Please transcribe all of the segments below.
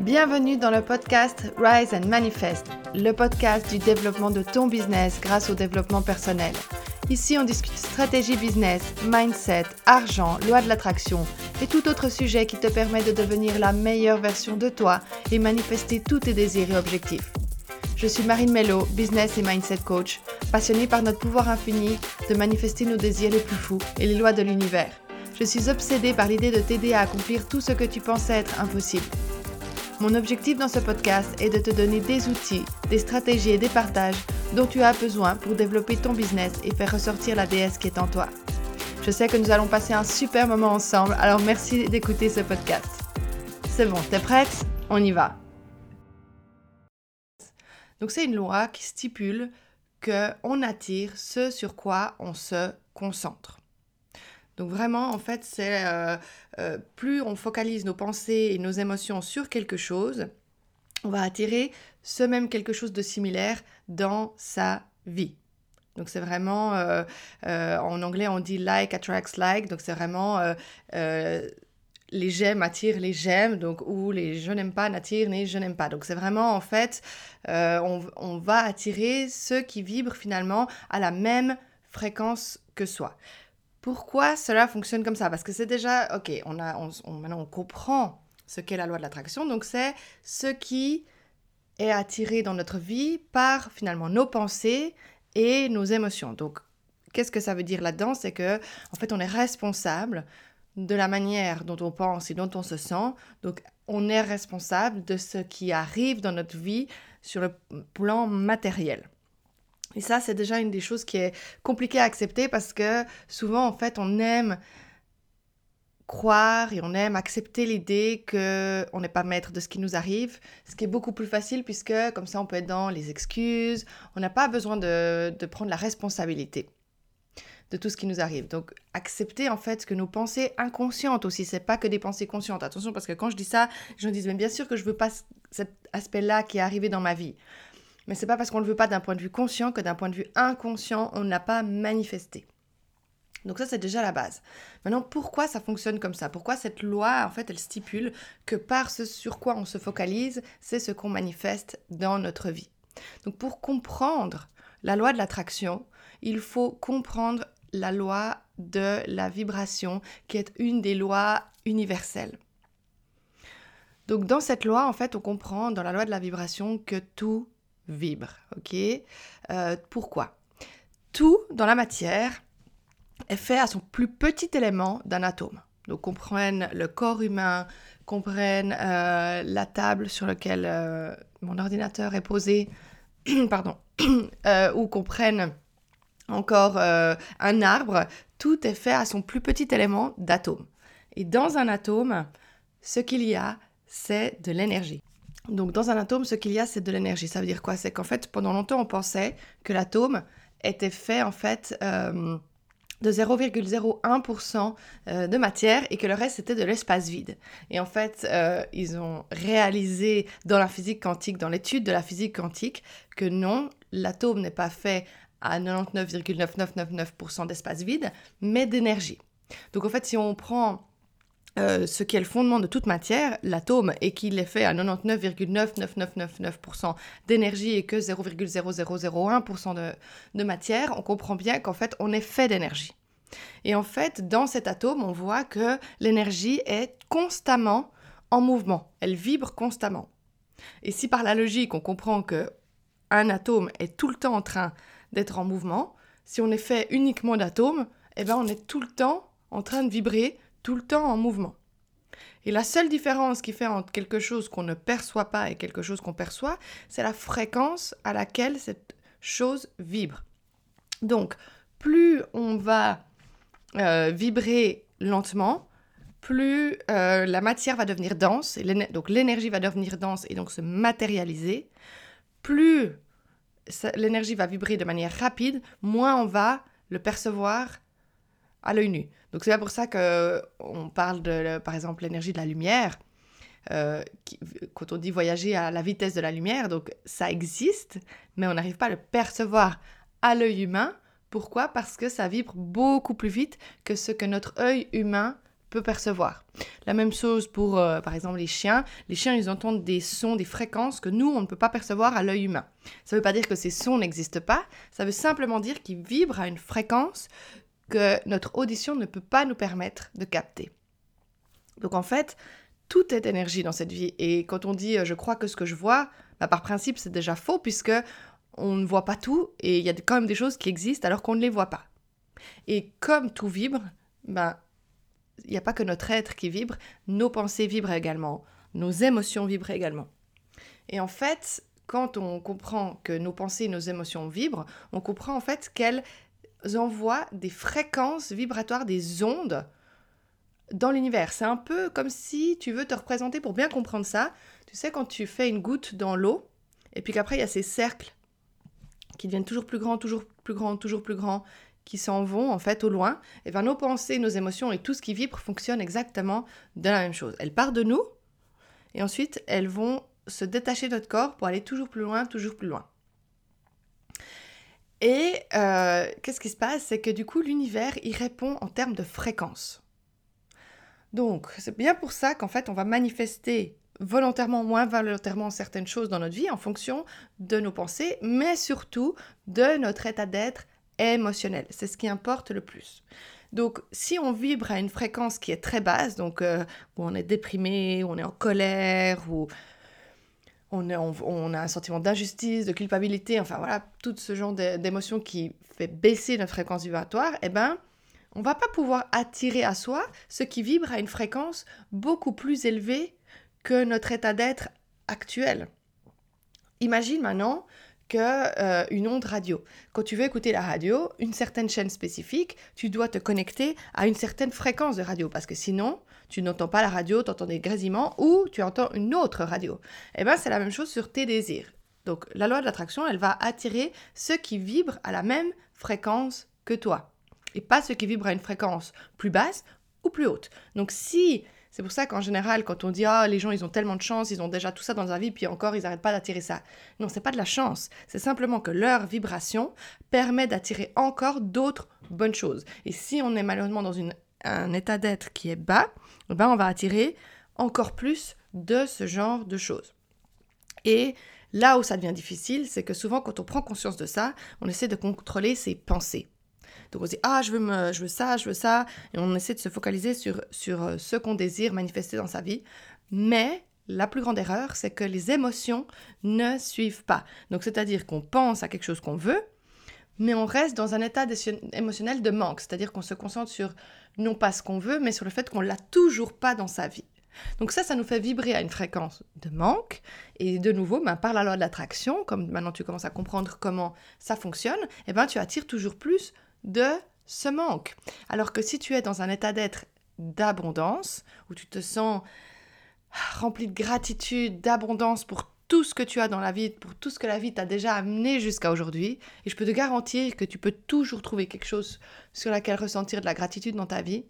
Bienvenue dans le podcast Rise and Manifest, le podcast du développement de ton business grâce au développement personnel. Ici, on discute stratégie business, mindset, argent, loi de l'attraction et tout autre sujet qui te permet de devenir la meilleure version de toi et manifester tous tes désirs et objectifs. Je suis Marine Mello, business et mindset coach, passionnée par notre pouvoir infini de manifester nos désirs les plus fous et les lois de l'univers. Je suis obsédée par l'idée de t'aider à accomplir tout ce que tu pensais être impossible. Mon objectif dans ce podcast est de te donner des outils, des stratégies et des partages dont tu as besoin pour développer ton business et faire ressortir la déesse qui est en toi. Je sais que nous allons passer un super moment ensemble, alors merci d'écouter ce podcast. C'est bon, t'es prête? On y va. Donc c'est une loi qui stipule que on attire ce sur quoi on se concentre. Donc vraiment, en fait, c'est euh, euh, plus on focalise nos pensées et nos émotions sur quelque chose, on va attirer ce même quelque chose de similaire dans sa vie. Donc c'est vraiment, euh, en anglais on dit like attracts like, donc c'est vraiment les j'aime attirent les j'aime, donc ou les je n'aime pas n'attirent les je n'aime pas. Donc c'est vraiment en fait, on, on, va attirer ceux qui vibrent finalement à la même fréquence que soi. Pourquoi cela fonctionne comme ça? Parce que c'est déjà, ok, on a, maintenant on comprend ce qu'est la loi de l'attraction, donc c'est ce qui est attiré dans notre vie par finalement nos pensées et nos émotions. Donc, qu'est-ce que ça veut dire là-dedans? C'est que, en fait, on est responsable de la manière dont on pense et dont on se sent. Donc, on est responsable de ce qui arrive dans notre vie sur le plan matériel. Et ça, c'est déjà une des choses qui est compliquée à accepter parce que souvent, en fait, on aime croire et on aime accepter l'idée qu'on n'est pas maître de ce qui nous arrive, ce qui est beaucoup plus facile puisque comme ça on peut être dans les excuses, on n'a pas besoin de, prendre la responsabilité de tout ce qui nous arrive. Donc accepter en fait que nos pensées inconscientes aussi, c'est pas que des pensées conscientes. Attention parce que quand je dis ça, je me dis bien sûr que je veux pas cet aspect-là qui est arrivé dans ma vie. Mais c'est pas parce qu'on ne le veut pas d'un point de vue conscient que d'un point de vue inconscient, on n'a pas manifesté. Donc ça, c'est déjà la base. Maintenant, pourquoi ça fonctionne comme ça? Pourquoi cette loi, en fait, elle stipule que par ce sur quoi on se focalise, c'est ce qu'on manifeste dans notre vie? Donc pour comprendre la loi de l'attraction, il faut comprendre la loi de la vibration, qui est une des lois universelles. Donc dans cette loi, en fait, on comprend dans la loi de la vibration que tout vibre. Ok? Euh, Pourquoi? Tout dans la matière est fait à son plus petit élément d'un atome. Donc qu'on prenne le corps humain, qu'on prenne euh, la table sur laquelle euh, mon ordinateur est posé, pardon, ou qu'on prenne encore un arbre, tout est fait à son plus petit élément d'atome. Et dans un atome, ce qu'il y a, c'est de l'énergie. Donc dans un atome, ce qu'il y a, c'est de l'énergie. Ça veut dire quoi? C'est qu'en fait, pendant longtemps, on pensait que l'atome était fait en fait euh, de 0,01% euh, de matière et que le reste c'était de l'espace vide. Et en fait, euh, ils ont réalisé dans la physique quantique, dans l'étude de la physique quantique, que non, l'atome n'est pas fait à 99,9999% d'espace vide, mais d'énergie. Donc en fait, si on prend euh, ce qui est le fondement de toute matière, l'atome, et qu'il est fait à 99,99999% d'énergie et que 0,0001% de, matière, on comprend bien qu'en fait, on est fait d'énergie. Et en fait, dans cet atome, on voit que l'énergie est constamment en mouvement, elle vibre constamment. Et si par la logique, on comprend que un atome est tout le temps en train d'être en mouvement, si on est fait uniquement d'atomes, eh ben on est tout le temps en train de vibrer tout le temps en mouvement. Et la seule différence qui fait entre quelque chose qu'on ne perçoit pas et quelque chose qu'on perçoit, c'est la fréquence à laquelle cette chose vibre. Donc, plus on va euh, vibrer lentement, plus euh, la matière va devenir dense, et donc l'énergie va devenir dense et donc se matérialiser. Plus l'énergie va vibrer de manière rapide, moins on va le percevoir à l'œil nu. Donc c'est pour ça que on parle de, par exemple, l'énergie de la lumière. Euh, quand on dit voyager à la vitesse de la lumière, donc ça existe, mais on n'arrive pas à le percevoir à l'œil humain. Pourquoi? Parce que ça vibre beaucoup plus vite que ce que notre œil humain peut percevoir. La même chose pour, euh, par exemple, les chiens. Les chiens, ils entendent des sons, des fréquences que nous, on ne peut pas percevoir à l'œil humain. Ça ne veut pas dire que ces sons n'existent pas, ça veut simplement dire qu'ils vibrent à une fréquence que notre audition ne peut pas nous permettre de capter. Donc en fait, tout est énergie dans cette vie. Et quand on dit euh, je crois que ce que je vois, bah, par principe, c'est déjà faux puisque on ne voit pas tout et il y a quand même des choses qui existent alors qu'on ne les voit pas. Et comme tout vibre, ben, il n'y a pas que notre être qui vibre, nos pensées vibrent également, nos émotions vibrent également. Et en fait, quand on comprend que nos pensées et nos émotions vibrent, on comprend en fait qu'elles envoient des fréquences vibratoires, des ondes dans l'univers. C'est un peu comme si tu veux te représenter pour bien comprendre ça. Tu sais, quand tu fais une goutte dans l'eau, et puis qu'après il y a ces cercles qui deviennent toujours plus grands, toujours plus grands, toujours plus grands, qui s'en vont en fait au loin, et bien nos pensées, nos émotions et tout ce qui vibre fonctionne exactement de la même chose. Elles partent de nous et ensuite elles vont se détacher de notre corps pour aller toujours plus loin, toujours plus loin. Et euh, qu'est-ce qui se passe? C'est que du coup l'univers il répond en termes de fréquence. Donc c'est bien pour ça qu'en fait on va manifester volontairement, moins volontairement certaines choses dans notre vie en fonction de nos pensées, mais surtout de notre état d'être émotionnel. C'est ce qui importe le plus. Donc, si on vibre à une fréquence qui est très basse, donc euh, où on est déprimé, où on est en colère, où on, a un sentiment d'injustice, de culpabilité, enfin voilà, tout ce genre d'émotions qui fait baisser notre fréquence vibratoire, eh ben, on va pas pouvoir attirer à soi ce qui vibre à une fréquence beaucoup plus élevée que notre état d'être actuel. Imagine maintenant euh, une onde radio. Quand tu veux écouter la radio, une certaine chaîne spécifique, tu dois te connecter à une certaine fréquence de radio parce que sinon, tu n'entends pas la radio, tu entends des grésillements ou tu entends une autre radio. Eh bien, c'est la même chose sur tes désirs. Donc, la loi de l'attraction, elle va attirer ceux qui vibrent à la même fréquence que toi et pas ceux qui vibrent à une fréquence plus basse ou plus haute. Donc, si c'est pour ça qu'en général, quand on dit ah les gens ils ont tellement de chance, ils ont déjà tout ça dans leur vie, puis encore ils n'arrêtent pas d'attirer ça. Non, c'est pas de la chance. C'est simplement que leur vibration permet d'attirer encore d'autres bonnes choses. Et si on est malheureusement dans un état d'être qui est bas, eh ben on va attirer encore plus de ce genre de choses. Et là où ça devient difficile, c'est que souvent quand on prend conscience de ça, on essaie de contrôler ses pensées. Donc on se dit, ah, je veux, me, je veux ça, je veux ça. Et on essaie de se focaliser sur, sur euh, ce qu'on désire manifester dans sa vie. Mais la plus grande erreur, c'est que les émotions ne suivent pas. Donc c'est-à-dire qu'on pense à quelque chose qu'on veut, mais on reste dans un état émotionnel de manque. C'est-à-dire qu'on se concentre sur non pas ce qu'on veut, mais sur le fait qu'on l'a toujours pas dans sa vie. Donc ça, ça nous fait vibrer à une fréquence de manque. Et de nouveau, ben, par la loi de l'attraction, comme maintenant tu commences à comprendre comment ça fonctionne, eh ben, tu attires toujours plus de ce manque. Alors que si tu es dans un état d'être d'abondance, où tu te sens rempli de gratitude, d'abondance pour tout ce que tu as dans la vie, pour tout ce que la vie t'a déjà amené jusqu'à aujourd'hui, et je peux te garantir que tu peux toujours trouver quelque chose sur laquelle ressentir de la gratitude dans ta vie,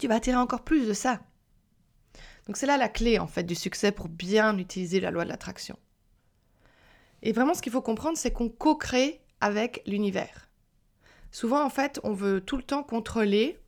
tu vas attirer encore plus de ça. Donc c'est là la clé en fait du succès pour bien utiliser la loi de l'attraction. Et vraiment ce qu'il faut comprendre, c'est qu'on co-crée avec l'univers. Souvent, en fait, on veut tout le temps contrôler.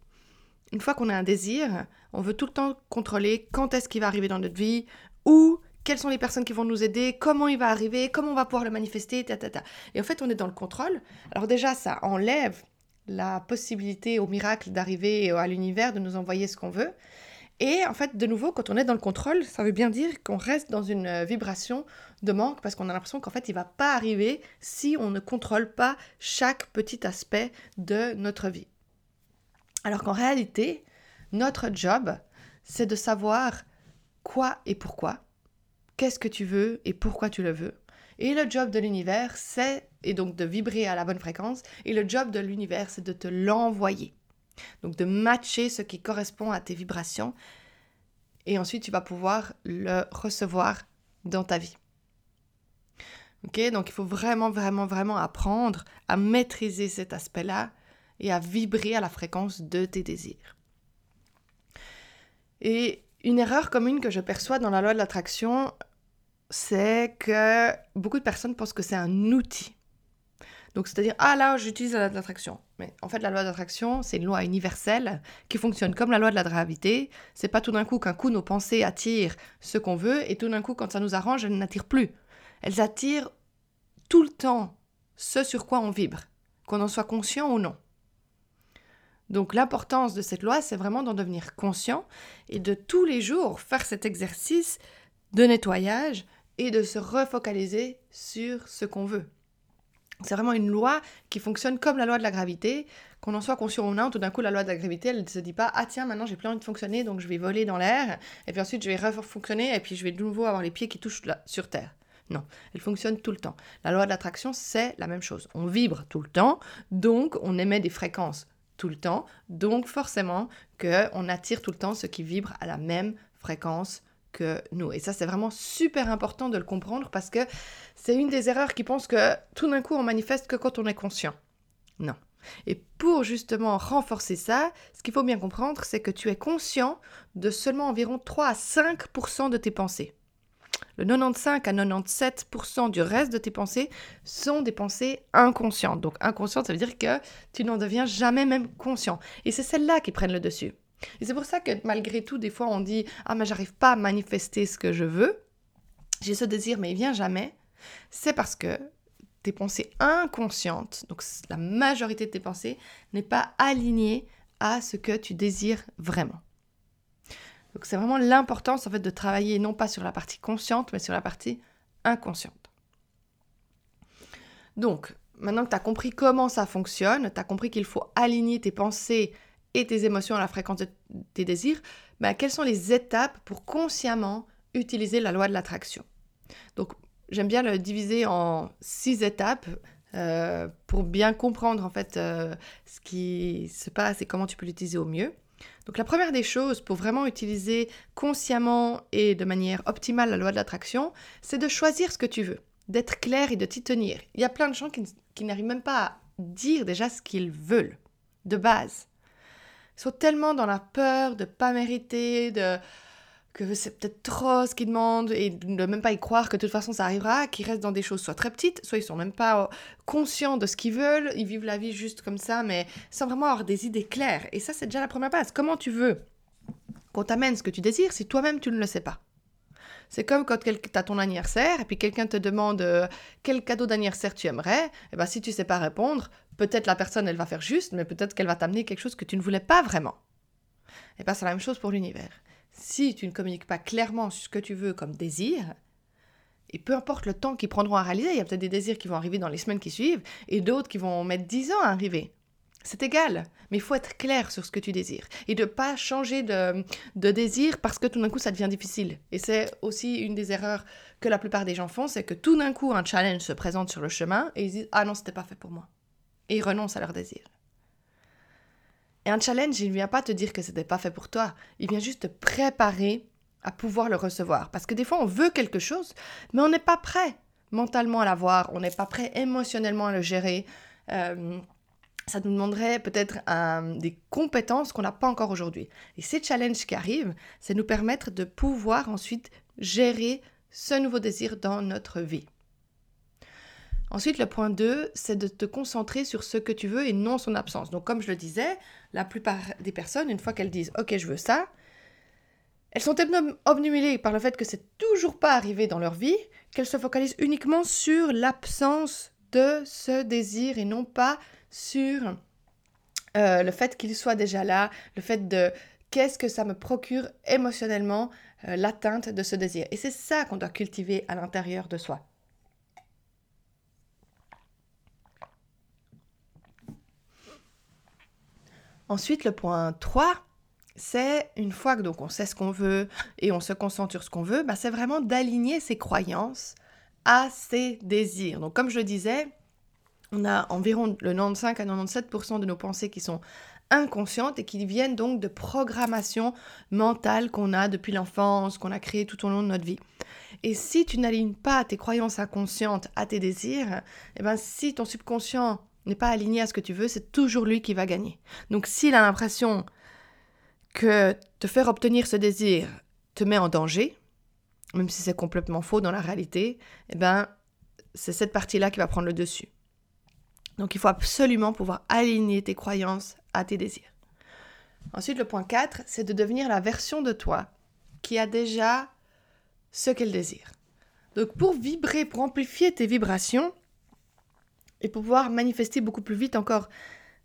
Une fois qu'on a un désir, on veut tout le temps contrôler quand est-ce qu'il va arriver dans notre vie, où, quelles sont les personnes qui vont nous aider, comment il va arriver, comment on va pouvoir le manifester, ta, ta, ta. Et en fait, on est dans le contrôle. Alors déjà, ça enlève la possibilité au miracle d'arriver à l'univers, de nous envoyer ce qu'on veut. Et en fait, de nouveau, quand on est dans le contrôle, ça veut bien dire qu'on reste dans une euh, vibration de manque parce qu'on a l'impression qu'en fait, il ne va pas arriver si on ne contrôle pas chaque petit aspect de notre vie. Alors qu'en réalité, notre job, c'est de savoir quoi et pourquoi, qu'est-ce que tu veux et pourquoi tu le veux. Et le job de l'univers, c'est, et donc de vibrer à la bonne fréquence, et le job de l'univers, c'est de te l'envoyer. Donc de matcher ce qui correspond à tes vibrations et ensuite tu vas pouvoir le recevoir dans ta vie. Ok, donc il faut vraiment, vraiment, vraiment apprendre à maîtriser cet aspect-là et à vibrer à la fréquence de tes désirs. Et une erreur commune que je perçois dans la loi de l'attraction, c'est que beaucoup de personnes pensent que c'est un outil. Donc, c'est-à-dire, ah là, j'utilise la loi de l'attraction. Mais en fait, la loi d'attraction, c'est une loi universelle qui fonctionne comme la loi de la gravité. C'est pas tout d'un coup qu'un coup nos pensées attirent ce qu'on veut et tout d'un coup, quand ça nous arrange, elles n'attirent plus. Elles attirent tout le temps ce sur quoi on vibre, qu'on en soit conscient ou non. Donc l'importance de cette loi, c'est vraiment d'en devenir conscient et de tous les jours faire cet exercice de nettoyage et de se refocaliser sur ce qu'on veut. C'est vraiment une loi qui fonctionne comme la loi de la gravité, qu'on en soit conscient ou non, tout d'un coup la loi de la gravité, elle ne se dit pas ah tiens maintenant j'ai plus envie de fonctionner donc je vais voler dans l'air et puis ensuite je vais refonctionner et puis je vais de nouveau avoir les pieds qui touchent sur terre. Non, elle fonctionne tout le temps. La loi de l'attraction, c'est la même chose. On vibre tout le temps, donc on émet des fréquences tout le temps, donc forcément qu'on attire tout le temps ce qui vibre à la même fréquence nous. Et ça, c'est vraiment super important de le comprendre parce que c'est une des erreurs qui pense que tout d'un coup, on manifeste que quand on est conscient. Non. Et pour justement renforcer ça, ce qu'il faut bien comprendre, c'est que tu es conscient de seulement environ 3 à 5% de tes pensées. Le 95 à 97% du reste de tes pensées sont des pensées inconscientes. Donc inconscientes, ça veut dire que tu n'en deviens jamais même conscient. Et c'est celles-là qui prennent le dessus. Et c'est pour ça que malgré tout, des fois, on dit Ah, mais j'arrive pas à manifester ce que je veux. J'ai ce désir, mais il vient jamais. C'est parce que tes pensées inconscientes, donc la majorité de tes pensées, n'est pas alignée à ce que tu désires vraiment. Donc c'est vraiment l'importance en fait de travailler non pas sur la partie consciente, mais sur la partie inconsciente. Donc, maintenant que tu as compris comment ça fonctionne, tu as compris qu'il faut aligner tes pensées tes émotions à la fréquence de tes désirs, ben, quelles sont les étapes pour consciemment utiliser la loi de l'attraction? Donc, j'aime bien le diviser en six étapes euh, pour bien comprendre en fait euh, ce qui se passe et comment tu peux l'utiliser au mieux. Donc la première des choses pour vraiment utiliser consciemment et de manière optimale la loi de l'attraction, c'est de choisir ce que tu veux, d'être clair et de t'y tenir. Il y a plein de gens qui, n'arrivent même pas à dire déjà ce qu'ils veulent, de base. Ils sont tellement dans la peur de pas mériter, de que c'est peut-être trop ce qu'ils demandent et de même pas y croire que de toute façon ça arrivera, qu'ils restent dans des choses soit très petites, soit ils sont même pas euh, conscients de ce qu'ils veulent, ils vivent la vie juste comme ça, mais sans vraiment avoir des idées claires. Et ça, c'est déjà la première base. Comment tu veux qu'on t'amène ce que tu désires si toi-même tu ne le sais pas? C'est comme quand tu as ton anniversaire et puis quelqu'un te demande euh, quel cadeau d'anniversaire tu aimerais. Et eh ben si tu sais pas répondre, peut-être la personne elle va faire juste, mais peut-être qu'elle va t'amener quelque chose que tu ne voulais pas vraiment. Et bien c'est la même chose pour l'univers si tu ne communiques pas clairement ce que tu veux comme désir, et peu importe le temps qu'ils prendront à réaliser, il y a peut-être des désirs qui vont arriver dans les semaines qui suivent et d'autres qui vont mettre 10 ans à arriver. C'est égal, mais il faut être clair sur ce que tu désires et de ne pas changer de, désir parce que tout d'un coup ça devient difficile. Et c'est aussi une des erreurs que la plupart des gens font, c'est que tout d'un coup un challenge se présente sur le chemin et ils disent Ah non, c'était pas fait pour moi. Et ils renoncent à leur désir. Et un challenge, il ne vient pas te dire que ce n'était pas fait pour toi. Il vient juste te préparer à pouvoir le recevoir. Parce que des fois, on veut quelque chose, mais on n'est pas prêt mentalement à l'avoir, on n'est pas prêt émotionnellement à le gérer. Euh, ça nous demanderait peut-être des compétences qu'on n'a pas encore aujourd'hui. Et ces challenges qui arrivent, c'est nous permettre de pouvoir ensuite gérer ce nouveau désir dans notre vie. Ensuite, le point 2, c'est de te concentrer sur ce que tu veux et non son absence. Donc, comme je le disais, la plupart des personnes, une fois qu'elles disent OK, je veux ça, elles sont obnubilées par le fait que c'est toujours pas arrivé dans leur vie qu'elles se focalisent uniquement sur l'absence de ce désir et non pas sur euh, le fait qu'il soit déjà là, le fait de qu'est-ce que ça me procure émotionnellement euh, l'atteinte de ce désir. Et c'est ça qu'on doit cultiver à l'intérieur de soi. Ensuite, le point 3, c'est une fois que donc on sait ce qu'on veut et on se concentre sur ce qu'on veut, bah, c'est vraiment d'aligner ses croyances à ses désirs. Donc comme je disais, on a environ le 95 à 97% de nos pensées qui sont inconscientes et qui viennent donc de programmation mentale qu'on a depuis l'enfance, qu'on a créée tout au long de notre vie. Et si tu n'alignes pas tes croyances inconscientes à tes désirs, eh ben si ton subconscient n'est pas aligné à ce que tu veux, c'est toujours lui qui va gagner. Donc s'il a l'impression que te faire obtenir ce désir te met en danger, même si c'est complètement faux dans la réalité, eh ben c'est cette partie-là qui va prendre le dessus. Donc il faut absolument pouvoir aligner tes croyances à tes désirs. Ensuite, le point 4, c'est de devenir la version de toi qui a déjà ce qu'elle désire. Donc pour vibrer, pour amplifier tes vibrations et pouvoir manifester beaucoup plus vite encore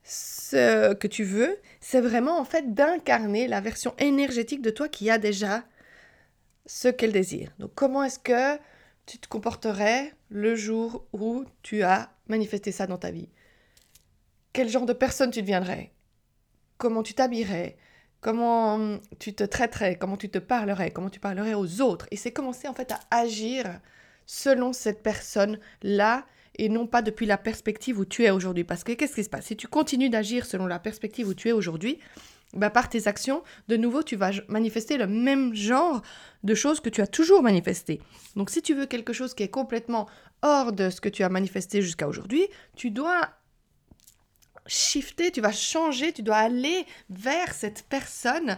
ce que tu veux, c'est vraiment en fait d'incarner la version énergétique de toi qui a déjà ce qu'elle désire. Donc comment est-ce que tu te comporterais le jour où tu as manifesté ça dans ta vie? Quel genre de personne tu deviendrais? Comment tu t'habillerais? Comment hum, tu te traiterais? Comment tu te parlerais? Comment tu parlerais aux autres? Et c'est commencer en fait à agir selon cette personne-là et non pas depuis la perspective où tu es aujourd'hui. Parce que qu'est-ce qui se passe? Si tu continues d'agir selon la perspective où tu es aujourd'hui, bah, par tes actions, de nouveau, tu vas manifester le même genre de choses que tu as toujours manifesté. Donc si tu veux quelque chose qui est complètement hors de ce que tu as manifesté jusqu'à aujourd'hui, tu dois shifter, tu vas changer, tu dois aller vers cette personne,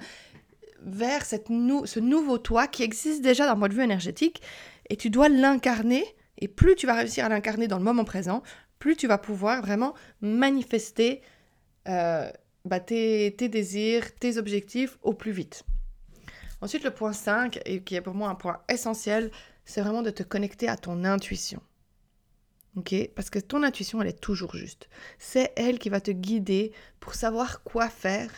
vers cette ce nouveau toi qui existe déjà d'un point de vue énergétique, et tu dois l'incarner, et plus tu vas réussir à l'incarner dans le moment présent, plus tu vas pouvoir vraiment manifester euh, bah, tes, désirs, tes objectifs au plus vite. Ensuite, le point 5, et qui est pour moi un point essentiel, c'est vraiment de te connecter à ton intuition. Parce que ton intuition, elle est toujours juste. C'est elle qui va te guider pour savoir quoi faire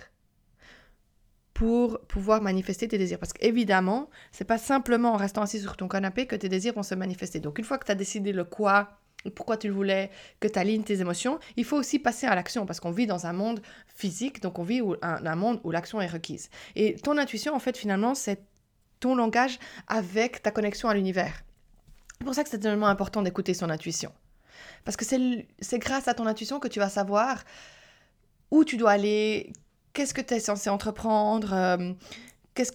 pour pouvoir manifester tes désirs. Parce qu'évidemment, c'est pas simplement en restant assis sur ton canapé que tes désirs vont se manifester. Donc, une fois que tu as décidé le quoi, pourquoi tu voulais, que tu alignes tes émotions, il faut aussi passer à l'action parce qu'on vit dans un monde physique, donc on vit un, un monde où l'action est requise. Et ton intuition, en fait, finalement, c'est ton langage avec ta connexion à l'univers. C'est pour ça que c'est tellement important d'écouter son intuition. Parce que c'est grâce à ton intuition que tu vas savoir où tu dois aller, qu'est-ce que tu es censé entreprendre, euh,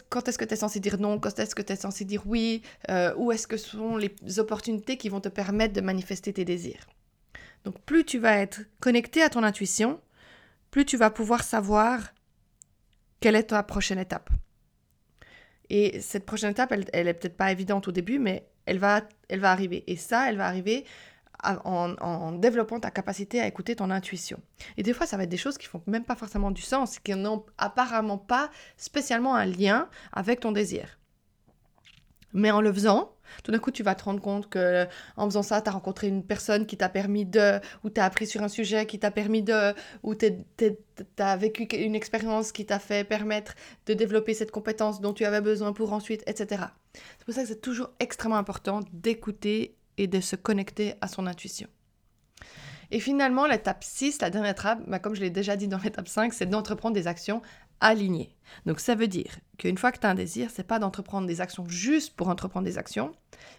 quand est-ce que tu es censé dire non, quand est-ce que tu es censé dire oui, euh, où est-ce que sont les opportunités qui vont te permettre de manifester tes désirs? Donc plus tu vas être connecté à ton intuition, plus tu vas pouvoir savoir quelle est ta prochaine étape. Et cette prochaine étape, elle, elle est peut-être pas évidente au début, mais elle va, elle va arriver. Et ça, elle va arriver en, développant ta capacité à écouter ton intuition. Et des fois, ça va être des choses qui font même pas forcément du sens, qui n'ont apparemment pas spécialement un lien avec ton désir. Mais en le faisant, tout d'un coup, tu vas te rendre compte que en faisant ça, tu as rencontré une personne qui t'a permis de, ou tu as appris sur un sujet qui t'a permis de, ou tu as vécu une expérience qui t'a fait permettre de développer cette compétence dont tu avais besoin pour ensuite, etc. C'est pour ça que c'est toujours extrêmement important d'écouter et de se connecter à son intuition. Et finalement, l'étape 6, la dernière étape, bah, comme je l'ai déjà dit dans l'étape 5, c'est d'entreprendre des actions alignées. Donc ça veut dire qu'une fois que tu as un désir, c'est pas d'entreprendre des actions juste pour entreprendre des actions,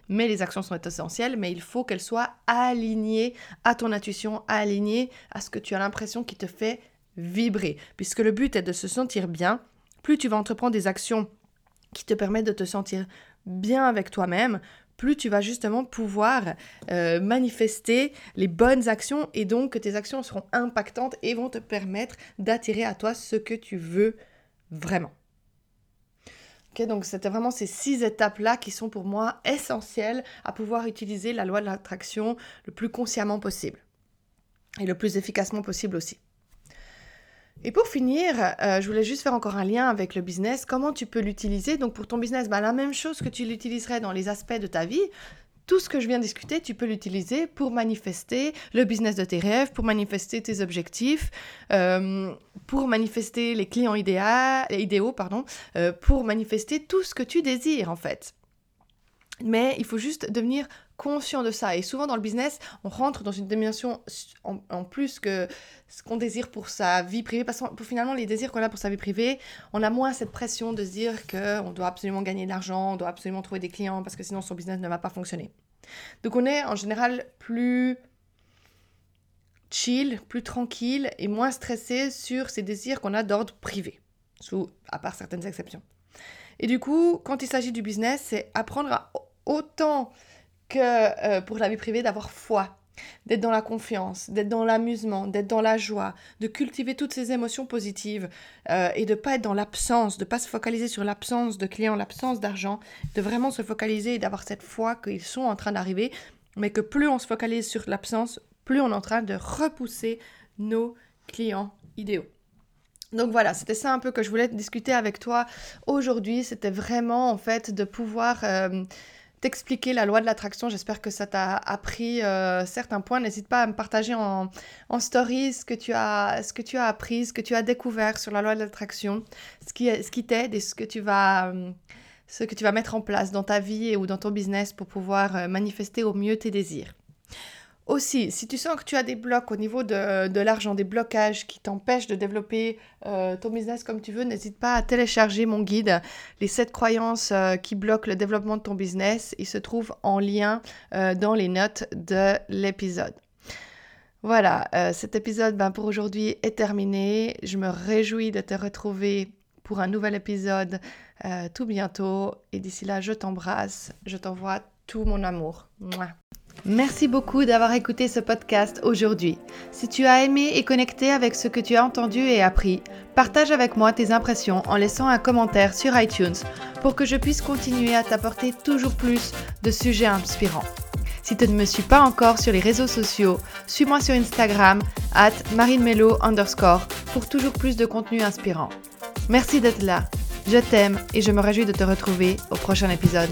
mais les actions sont essentielles, mais il faut qu'elles soient alignées à ton intuition, alignées à ce que tu as l'impression qui te fait vibrer. Puisque le but est de se sentir bien, plus tu vas entreprendre des actions qui te permettent de te sentir bien avec toi-même, plus tu vas justement pouvoir euh, manifester les bonnes actions et donc que tes actions seront impactantes et vont te permettre d'attirer à toi ce que tu veux vraiment. Ok, donc c'était vraiment ces six étapes-là qui sont pour moi essentielles à pouvoir utiliser la loi de l'attraction le plus consciemment possible et le plus efficacement possible aussi. Et pour finir, euh, je voulais juste faire encore un lien avec le business. Comment tu peux l'utiliser? Donc pour ton business, bah, la même chose que tu l'utiliserais dans les aspects de ta vie. Tout ce que je viens de discuter, tu peux l'utiliser pour manifester le business de tes rêves, pour manifester tes objectifs, euh, pour manifester les clients idéaux, pardon, euh, pour manifester tout ce que tu désires en fait. Mais il faut juste devenir conscient de ça. Et souvent dans le business, on rentre dans une dimension en, plus que ce qu'on désire pour sa vie privée. Parce que finalement, les désirs qu'on a pour sa vie privée, on a moins cette pression de se dire qu'on doit absolument gagner de l'argent, on doit absolument trouver des clients parce que sinon son business ne va pas fonctionner. Donc on est en général plus chill, plus tranquille et moins stressé sur ces désirs qu'on a d'ordre privé, à part certaines exceptions. Et du coup, quand il s'agit du business, c'est apprendre à autant que euh, pour la vie privée, d'avoir foi, d'être dans la confiance, d'être dans l'amusement, d'être dans la joie, de cultiver toutes ces émotions positives euh, et de pas être dans l'absence, de pas se focaliser sur l'absence de clients, l'absence d'argent, de vraiment se focaliser et d'avoir cette foi qu'ils sont en train d'arriver, mais que plus on se focalise sur l'absence, plus on est en train de repousser nos clients idéaux. Donc voilà, c'était ça un peu que je voulais discuter avec toi aujourd'hui. C'était vraiment en fait de pouvoir euh, t'expliquer la loi de l'attraction. J'espère que ça t'a appris euh, certains points. N'hésite pas à me partager en, en stories ce que, tu as, ce que tu as appris, ce que tu as découvert sur la loi de l'attraction, ce qui, ce qui t'aide et ce que tu vas... Euh, ce que tu vas mettre en place dans ta vie ou dans ton business pour pouvoir manifester au mieux tes désirs. Aussi, si tu sens que tu as des blocs au niveau de, l'argent, des blocages qui t'empêchent de développer euh, ton business comme tu veux, n'hésite pas à télécharger mon guide, les 7 croyances euh, qui bloquent le développement de ton business. Il se trouve en lien euh, dans les notes de l'épisode. Voilà, cet épisode ben, pour aujourd'hui est terminé. Je me réjouis de te retrouver pour un nouvel épisode tout bientôt. Et d'ici là, je t'embrasse, je t'envoie tout mon amour. Merci beaucoup d'avoir écouté ce podcast aujourd'hui. Si tu as aimé et connecté avec ce que tu as entendu et appris, partage avec moi tes impressions en laissant un commentaire sur iTunes pour que je puisse continuer à t'apporter toujours plus de sujets inspirants. Si tu ne me suis pas encore sur les réseaux sociaux, suis-moi sur Instagram, at marinemelo underscore, pour toujours plus de contenu inspirant. Merci d'être là, je t'aime et je me réjouis de te retrouver au prochain épisode.